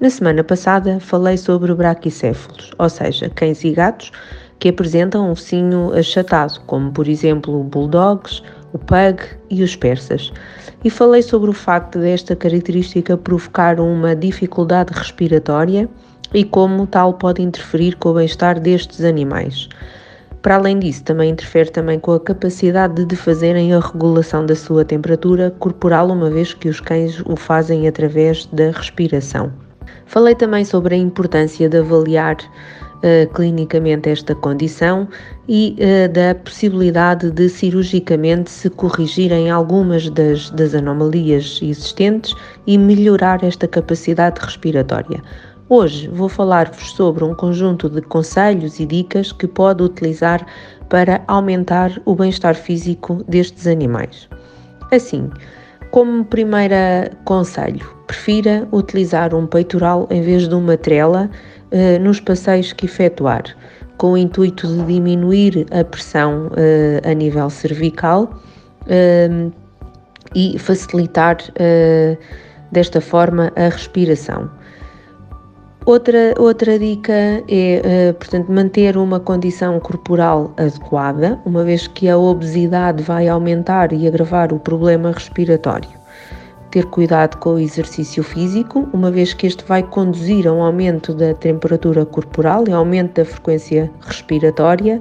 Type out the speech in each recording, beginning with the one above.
Na semana passada falei sobre braquicéfalos, ou seja, cães e gatos que apresentam um focinho achatado, como por exemplo bulldogs, o pug e os persas. E falei sobre o facto desta característica provocar uma dificuldade respiratória e como tal pode interferir com o bem-estar destes animais. Para além disso, também interfere também com a capacidade de fazerem a regulação da sua temperatura corporal, uma vez que os cães o fazem através da respiração. Falei também sobre a importância de avaliar uh, clinicamente esta condição e uh, da possibilidade de cirurgicamente se corrigirem algumas das, das anomalias existentes e melhorar esta capacidade respiratória. Hoje vou falar-vos sobre um conjunto de conselhos e dicas que pode utilizar para aumentar o bem-estar físico destes animais. Assim, como primeiro conselho, prefira utilizar um peitoral em vez de uma trela uh, nos passeios que efetuar, com o intuito de diminuir a pressão uh, a nível cervical uh, e facilitar desta forma a respiração. Outra, outra dica é, uh, portanto, manter uma condição corporal adequada, uma vez que a obesidade vai aumentar e agravar o problema respiratório. Ter cuidado com o exercício físico, uma vez que este vai conduzir a um aumento da temperatura corporal e aumento da frequência respiratória,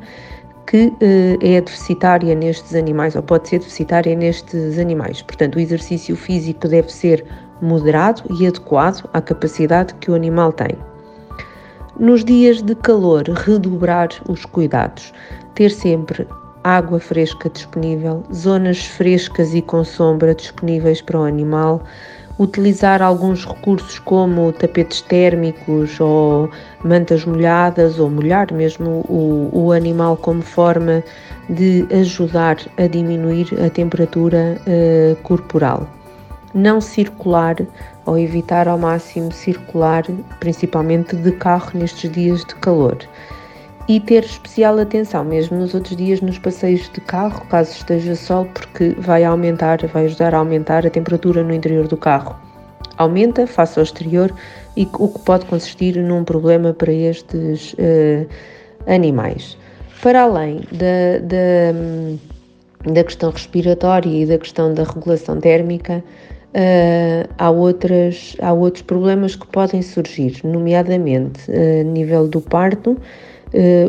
que uh, é deficitária nestes animais, ou pode ser deficitária nestes animais. Portanto, o exercício físico deve ser moderado e adequado à capacidade que o animal tem. Nos dias de calor, redobrar os cuidados, ter sempre água fresca disponível, zonas frescas e com sombra disponíveis para o animal, utilizar alguns recursos como tapetes térmicos ou mantas molhadas ou molhar mesmo o, o animal como forma de ajudar a diminuir a temperatura uh, corporal não circular ou evitar ao máximo circular, principalmente de carro nestes dias de calor. E ter especial atenção, mesmo nos outros dias nos passeios de carro, caso esteja sol, porque vai aumentar, vai ajudar a aumentar a temperatura no interior do carro. Aumenta face ao exterior e o que pode consistir num problema para estes uh, animais. Para além da, da, da questão respiratória e da questão da regulação térmica, Uh, há, outras, há outros problemas que podem surgir, nomeadamente uh, a nível do parto,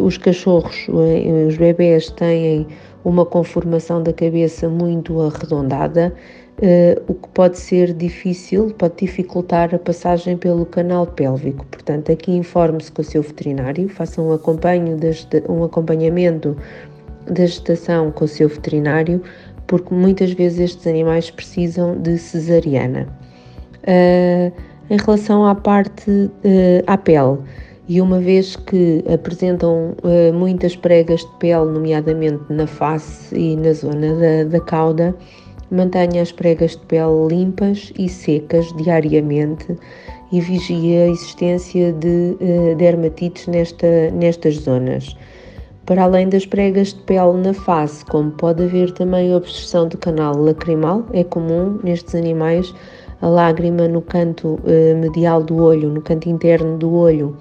os cachorros, os bebés têm uma conformação da cabeça muito arredondada, o que pode ser difícil, pode dificultar a passagem pelo canal pélvico. Portanto, aqui informe-se com o seu veterinário, faça um, um acompanhamento da gestação com o seu veterinário porque muitas vezes estes animais precisam de cesariana. Uh, em relação à parte uh, à pele, e uma vez que apresentam uh, muitas pregas de pele, nomeadamente na face e na zona da, da cauda, mantenha as pregas de pele limpas e secas diariamente e vigie a existência de uh, dermatites nesta, nestas zonas. Para além das pregas de pele na face, como pode haver também obstrução do canal lacrimal, é comum nestes animais a lágrima no canto eh, medial do olho, no canto interno do olho,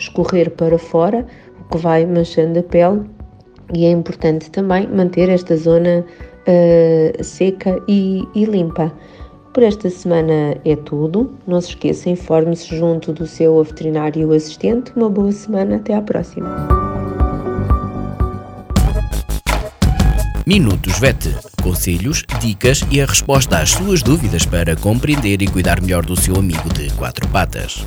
escorrer para fora, o que vai manchando a pele, e é importante também manter esta zona uh, seca e, e limpa. Por esta semana é tudo. Não se esqueça, informe-se junto do seu veterinário assistente. Uma boa semana, até à próxima. Minutos VET. Conselhos, dicas e a resposta às suas dúvidas para compreender e cuidar melhor do seu amigo de quatro patas.